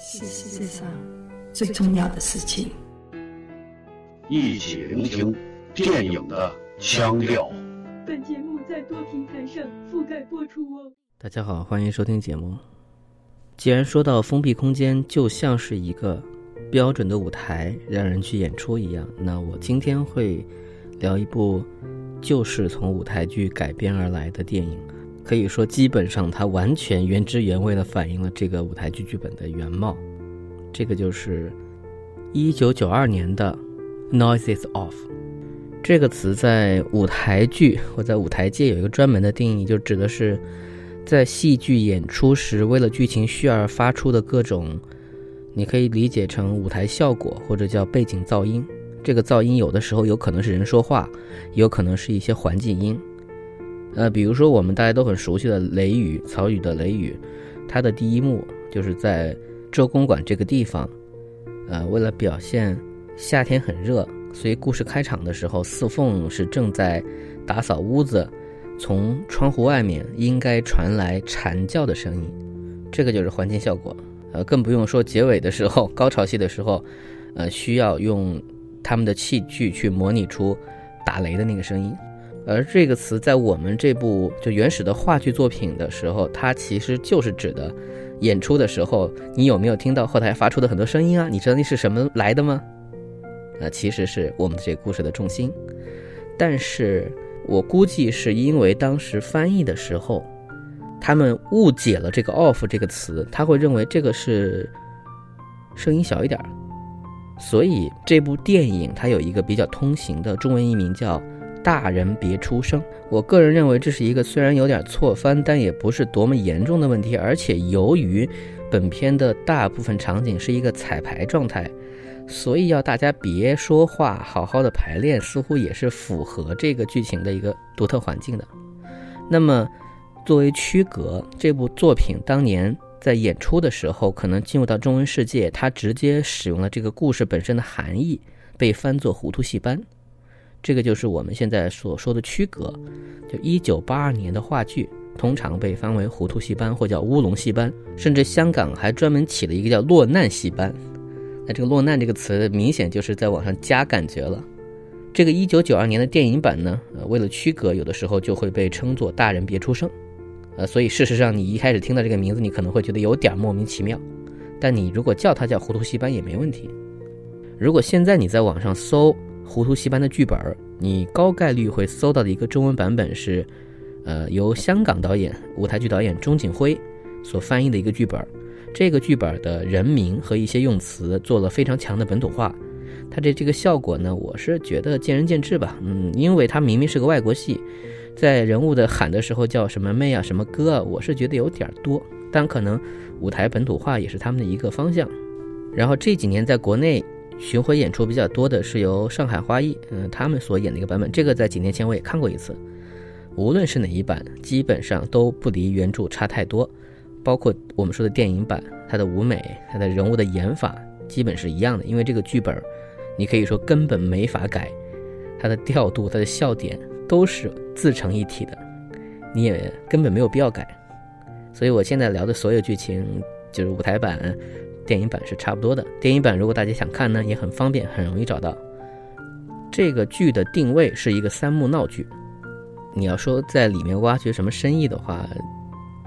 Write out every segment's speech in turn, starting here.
是世界上最重要的事情。一起聆听电影的腔调。本节目在多平台上覆盖播出哦。大家好，欢迎收听节目。既然说到封闭空间就像是一个标准的舞台，让人去演出一样，那我今天会聊一部就是从舞台剧改编而来的电影。可以说，基本上它完全原汁原味地反映了这个舞台剧剧本的原貌。这个就是一九九二年的《Noises Off》。这个词在舞台剧或在舞台界有一个专门的定义，就指的是在戏剧演出时为了剧情需要而发出的各种，你可以理解成舞台效果或者叫背景噪音。这个噪音有的时候有可能是人说话，有可能是一些环境音。呃，比如说我们大家都很熟悉的《雷雨》，曹禺的《雷雨》，它的第一幕就是在周公馆这个地方。呃，为了表现夏天很热，所以故事开场的时候，四凤是正在打扫屋子，从窗户外面应该传来蝉叫的声音，这个就是环境效果。呃，更不用说结尾的时候，高潮戏的时候，呃，需要用他们的器具去模拟出打雷的那个声音。而这个词在我们这部就原始的话剧作品的时候，它其实就是指的演出的时候，你有没有听到后台发出的很多声音啊？你知道那是什么来的吗？那其实是我们这故事的重心。但是我估计是因为当时翻译的时候，他们误解了这个 “off” 这个词，他会认为这个是声音小一点儿，所以这部电影它有一个比较通行的中文译名叫。大人别出声。我个人认为这是一个虽然有点错翻，但也不是多么严重的问题。而且由于本片的大部分场景是一个彩排状态，所以要大家别说话，好好的排练，似乎也是符合这个剧情的一个独特环境的。那么，作为区隔，这部作品当年在演出的时候，可能进入到中文世界，它直接使用了这个故事本身的含义，被翻作“糊涂戏班”。这个就是我们现在所说的区隔，就一九八二年的话剧通常被翻为糊涂戏班或叫乌龙戏班，甚至香港还专门起了一个叫落难戏班。那这个落难这个词明显就是在往上加感觉了。这个一九九二年的电影版呢，呃，为了区隔，有的时候就会被称作大人别出声，呃，所以事实上你一开始听到这个名字，你可能会觉得有点莫名其妙，但你如果叫它叫糊涂戏班也没问题。如果现在你在网上搜。糊涂戏班的剧本，你高概率会搜到的一个中文版本是，呃，由香港导演、舞台剧导演钟景辉所翻译的一个剧本。这个剧本的人名和一些用词做了非常强的本土化。它的这个效果呢，我是觉得见仁见智吧。嗯，因为它明明是个外国戏，在人物的喊的时候叫什么妹啊、什么哥啊，我是觉得有点多。但可能舞台本土化也是他们的一个方向。然后这几年在国内。巡回演出比较多的是由上海花艺，嗯，他们所演的一个版本。这个在几年前我也看过一次。无论是哪一版，基本上都不离原著差太多。包括我们说的电影版，它的舞美、它的人物的演法基本是一样的。因为这个剧本，你可以说根本没法改，它的调度、它的笑点都是自成一体的，你也根本没有必要改。所以我现在聊的所有剧情，就是舞台版。电影版是差不多的。电影版如果大家想看呢，也很方便，很容易找到。这个剧的定位是一个三幕闹剧。你要说在里面挖掘什么深意的话，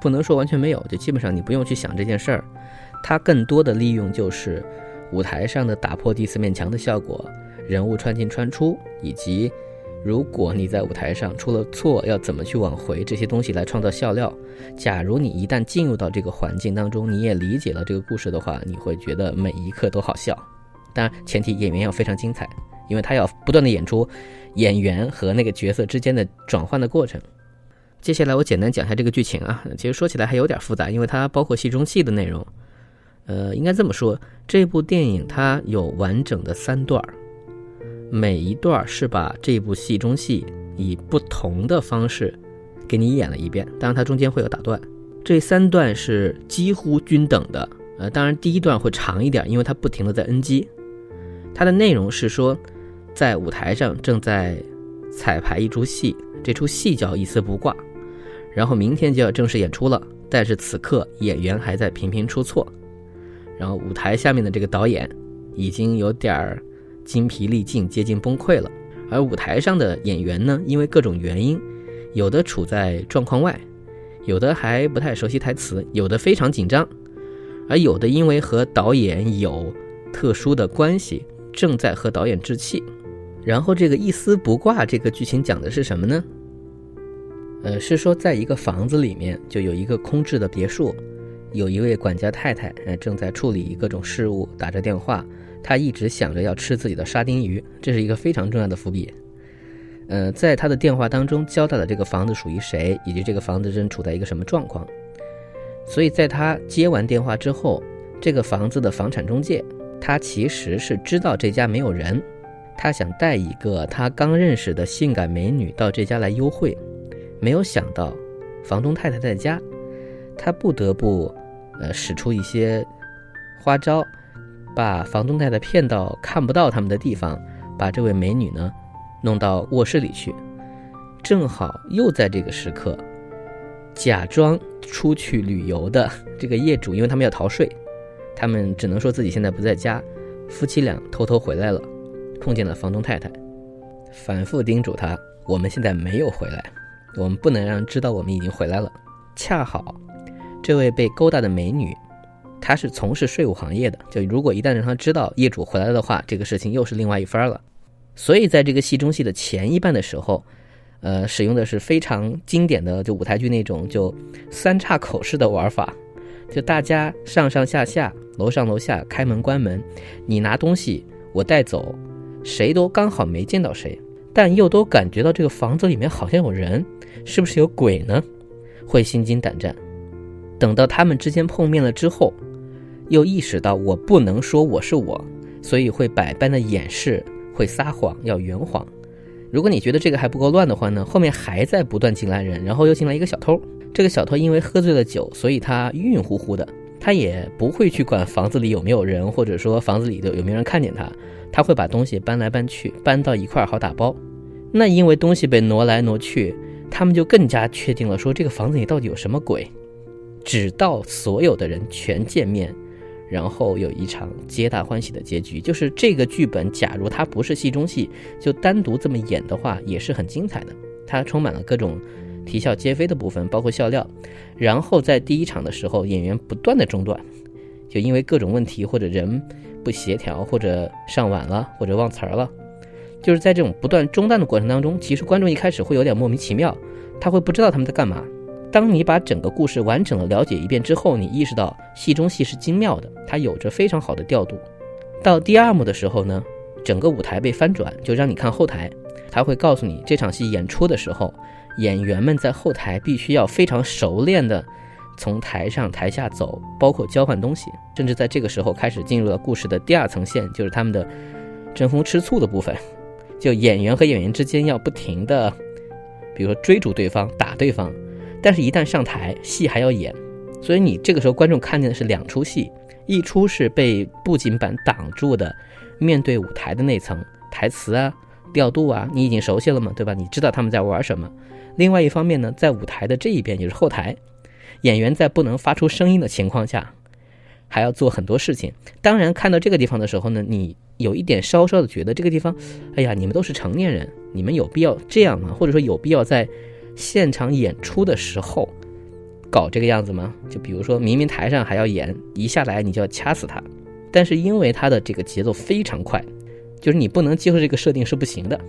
不能说完全没有，就基本上你不用去想这件事儿。它更多的利用就是舞台上的打破第四面墙的效果，人物穿进穿出，以及。如果你在舞台上出了错，要怎么去挽回这些东西来创造笑料？假如你一旦进入到这个环境当中，你也理解了这个故事的话，你会觉得每一刻都好笑。当然，前提演员要非常精彩，因为他要不断的演出演员和那个角色之间的转换的过程。接下来我简单讲一下这个剧情啊，其实说起来还有点复杂，因为它包括戏中戏的内容。呃，应该这么说，这部电影它有完整的三段儿。每一段是把这部戏中戏以不同的方式给你演了一遍，当然它中间会有打断。这三段是几乎均等的，呃，当然第一段会长一点，因为它不停的在 NG。它的内容是说，在舞台上正在彩排一出戏，这出戏叫一丝不挂，然后明天就要正式演出了，但是此刻演员还在频频出错。然后舞台下面的这个导演已经有点儿精疲力尽，接近崩溃了。而舞台上的演员呢，因为各种原因，有的处在状况外，有的还不太熟悉台词，有的非常紧张，而有的因为和导演有特殊的关系，正在和导演置气。然后这个一丝不挂，这个剧情讲的是什么呢？呃，是说在一个房子里面，就有一个空置的别墅，有一位管家太太，呃，正在处理各种事务，打着电话。他一直想着要吃自己的沙丁鱼，这是一个非常重要的伏笔。呃，在他的电话当中交代了这个房子属于谁，以及这个房子正处在一个什么状况。所以在他接完电话之后，这个房子的房产中介，他其实是知道这家没有人，他想带一个他刚认识的性感美女到这家来幽会。没有想到，房东太太在家，他不得不，呃，使出一些花招，把房东太太骗到看不到他们的地方，把这位美女呢弄到卧室里去。正好又在这个时刻，假装出去旅游的这个业主，因为他们要逃税，他们只能说自己现在不在家，夫妻俩偷偷回来了，碰见了房东太太，反复叮嘱他：我们现在没有回来。我们不能让知道我们已经回来了。恰好，这位被勾搭的美女，他是从事税务行业的。就如果一旦让他知道业主回来的话，这个事情又是另外一番了。所以在这个戏中戏的前一半的时候，呃，使用的是非常经典的就舞台剧那种就三岔口式的玩法，就大家上上下下、楼上楼下、开门关门，你拿东西我带走，谁都刚好没见到谁，但又都感觉到这个房子里面好像有人。是不是有鬼呢？会心惊胆战。等到他们之间碰面了之后，又意识到我不能说我是我，所以会百般的掩饰，会撒谎，要圆谎。如果你觉得这个还不够乱的话呢，后面还在不断进来人，然后又进来一个小偷。这个小偷因为喝醉了酒，所以他晕晕乎乎的，他也不会去管房子里有没有人，或者说房子里的有没有人看见他，他会把东西搬来搬去，搬到一块好打包。那因为东西被挪来挪去。他们就更加确定了，说这个房子里到底有什么鬼。直到所有的人全见面，然后有一场皆大欢喜的结局。就是这个剧本，假如它不是戏中戏，就单独这么演的话，也是很精彩的。它充满了各种啼笑皆非的部分，包括笑料。然后在第一场的时候，演员不断的中断，就因为各种问题或者人不协调，或者上晚了，或者忘词儿了。就是在这种不断中断的过程当中，其实观众一开始会有点莫名其妙，他会不知道他们在干嘛。当你把整个故事完整的了解一遍之后，你意识到戏中戏是精妙的，它有着非常好的调度。到第二幕的时候呢，整个舞台被翻转，就让你看后台，他会告诉你这场戏演出的时候，演员们在后台必须要非常熟练的从台上台下走，包括交换东西，甚至在这个时候开始进入了故事的第二层线，就是他们的争风吃醋的部分。就演员和演员之间要不停的，比如说追逐对方、打对方，但是一旦上台，戏还要演，所以你这个时候观众看见的是两出戏，一出是被布景板挡住的，面对舞台的那层台词啊、调度啊，你已经熟悉了嘛，对吧？你知道他们在玩什么。另外一方面呢，在舞台的这一边就是后台，演员在不能发出声音的情况下，还要做很多事情。当然，看到这个地方的时候呢，你。有一点稍稍的觉得这个地方，哎呀，你们都是成年人，你们有必要这样吗？或者说有必要在现场演出的时候搞这个样子吗？就比如说明明台上还要演，一下来你就要掐死他，但是因为他的这个节奏非常快，就是你不能接受这个设定是不行的。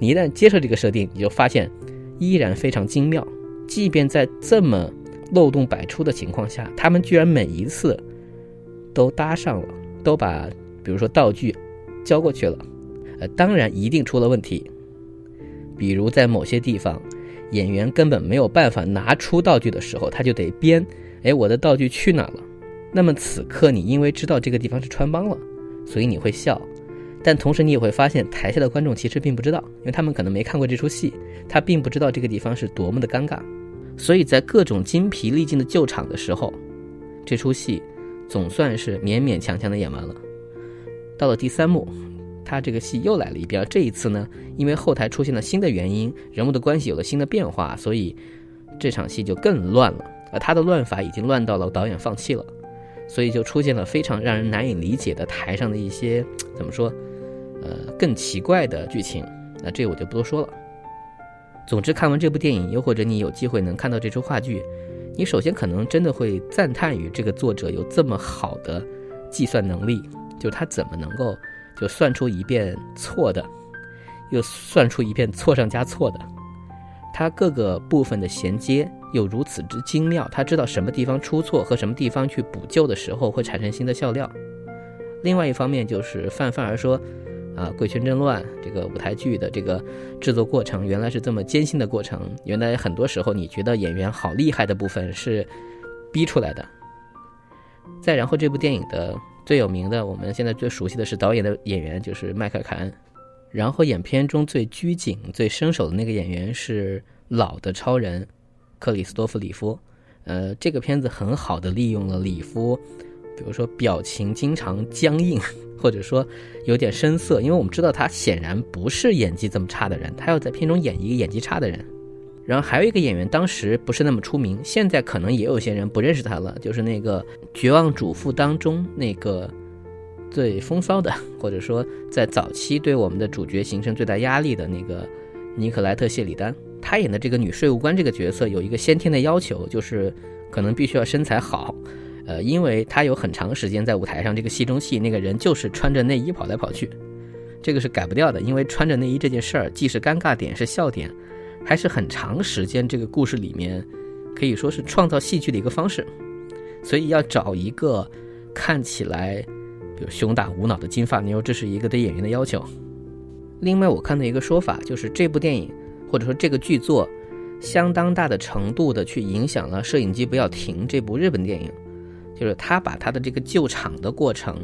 你一旦接受这个设定，你就发现依然非常精妙。即便在这么漏洞百出的情况下，他们居然每一次都搭上了，都把。比如说道具交过去了，呃，当然一定出了问题。比如在某些地方，演员根本没有办法拿出道具的时候，他就得编，哎，我的道具去哪了？那么此刻你因为知道这个地方是穿帮了，所以你会笑，但同时你也会发现台下的观众其实并不知道，因为他们可能没看过这出戏，他并不知道这个地方是多么的尴尬。所以在各种精疲力尽的救场的时候，这出戏总算是勉勉强强的演完了。到了第三幕，他这个戏又来了一遍。这一次呢，因为后台出现了新的原因，人物的关系有了新的变化，所以这场戏就更乱了。而他的乱法已经乱到了导演放弃了。所以就出现了非常让人难以理解的台上的一些怎么说，呃，更奇怪的剧情。那这我就不多说了。总之，看完这部电影，又或者你有机会能看到这出话剧，你首先可能真的会赞叹于这个作者有这么好的计算能力，就是他怎么能够就算出一遍错的，又算出一遍错上加错的，他各个部分的衔接又如此之精妙，他知道什么地方出错和什么地方去补救的时候会产生新的笑料。另外一方面就是泛泛而说。啊，《贵圈争乱》这个舞台剧的这个制作过程，原来是这么艰辛的过程。原来很多时候，你觉得演员好厉害的部分是逼出来的。再然后，这部电影的最有名的，我们现在最熟悉的是导演的演员，就是迈克尔·凯恩。然后，演片中最拘谨、最生手的那个演员是老的超人克里斯多夫·里夫。呃，这个片子很好的利用了里夫，比如说表情经常僵硬。或者说有点生涩，因为我们知道他显然不是演技这么差的人，他要在片中演一个演技差的人。然后还有一个演员，当时不是那么出名，现在可能也有些人不认识他了，就是那个《绝望主妇》当中那个最风骚的，或者说在早期对我们的主角形成最大压力的那个尼可莱特·谢里丹。他演的这个女税务官这个角色有一个先天的要求，就是可能必须要身材好。呃，因为他有很长时间在舞台上，这个戏中戏那个人就是穿着内衣跑来跑去，这个是改不掉的。因为穿着内衣这件事儿，既是尴尬点，是笑点，还是很长时间这个故事里面可以说是创造戏剧的一个方式。所以要找一个看起来比如胸大无脑的金发妞，这是一个对演员的要求。另外，我看到一个说法，就是这部电影或者说这个剧作，相当大的程度的去影响了《摄影机不要停》这部日本电影。就是他把他的这个救场的过程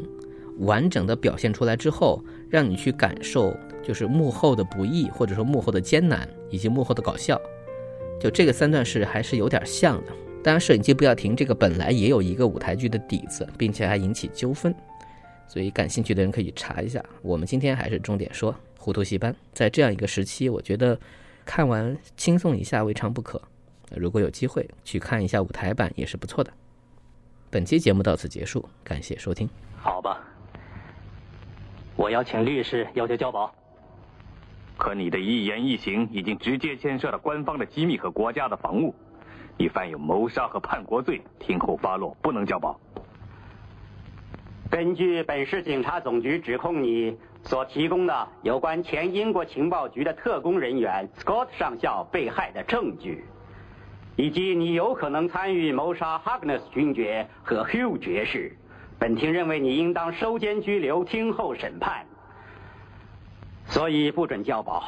完整的表现出来之后，让你去感受，就是幕后的不易，或者说幕后的艰难，以及幕后的搞笑。就这个三段式还是有点像的。当然，摄影机不要停，这个本来也有一个舞台剧的底子，并且还引起纠纷，所以感兴趣的人可以查一下。我们今天还是重点说《糊涂戏班》。在这样一个时期，我觉得看完轻松一下未尝不可。如果有机会去看一下舞台版，也是不错的。本期节目到此结束，感谢收听。好吧，我要请律师要求交保。可你的一言一行已经直接牵涉了官方的机密和国家的防务，你犯有谋杀和叛国罪，听候发落，不能交保。根据本市警察总局指控你所提供的有关前英国情报局的特工人员 Scott 上校被害的证据。以及你有可能参与谋杀 Hugness 勋爵和 Hugh 爵士，本庭认为你应当收监拘留，听候审判，所以不准叫宝。